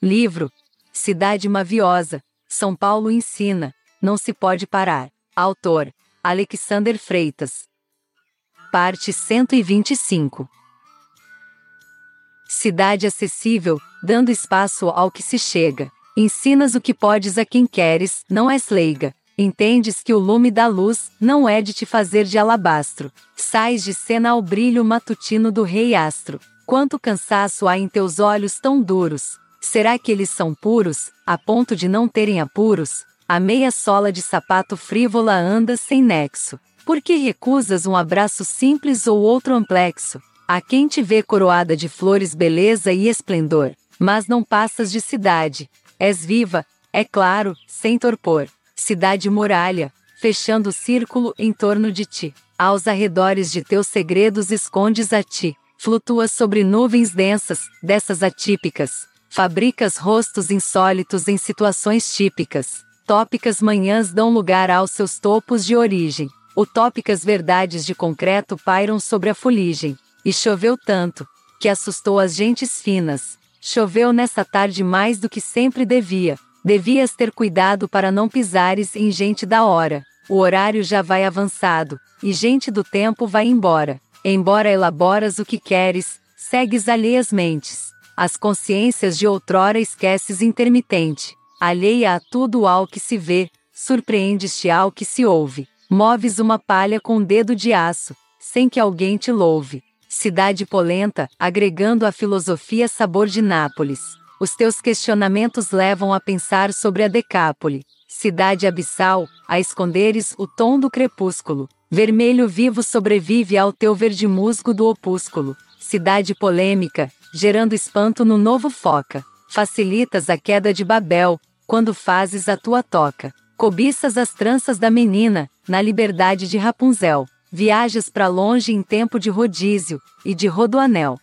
Livro Cidade Maviosa, São Paulo ensina, não se pode parar. Autor Alexander Freitas. Parte 125 Cidade acessível, dando espaço ao que se chega. Ensinas o que podes a quem queres, não és leiga. Entendes que o lume da luz não é de te fazer de alabastro. Sais de cena ao brilho matutino do rei astro. Quanto cansaço há em teus olhos tão duros. Será que eles são puros, a ponto de não terem apuros? A meia sola de sapato frívola anda sem nexo. Por que recusas um abraço simples ou outro amplexo? A quem te vê coroada de flores, beleza e esplendor, mas não passas de cidade. És viva, é claro, sem torpor cidade muralha, fechando o círculo em torno de ti. Aos arredores de teus segredos escondes a ti. Flutuas sobre nuvens densas, dessas atípicas. Fabricas rostos insólitos em situações típicas. Tópicas manhãs dão lugar aos seus topos de origem. Utópicas verdades de concreto pairam sobre a fuligem. E choveu tanto, que assustou as gentes finas. Choveu nessa tarde mais do que sempre devia, Devias ter cuidado para não pisares em gente da hora. O horário já vai avançado, e gente do tempo vai embora. Embora elaboras o que queres, segues alheias mentes. As consciências de outrora esqueces intermitente. Alheia a tudo ao que se vê, surpreendes-te ao que se ouve. Moves uma palha com um dedo de aço, sem que alguém te louve. Cidade polenta, agregando à filosofia sabor de Nápoles. Os teus questionamentos levam a pensar sobre a Decápole, cidade abissal, a esconderes o tom do crepúsculo. Vermelho vivo sobrevive ao teu verde musgo do opúsculo. Cidade polêmica, gerando espanto no novo foca. Facilitas a queda de Babel, quando fazes a tua toca. Cobiças as tranças da menina, na liberdade de Rapunzel. Viajas para longe em tempo de rodízio, e de rodoanel.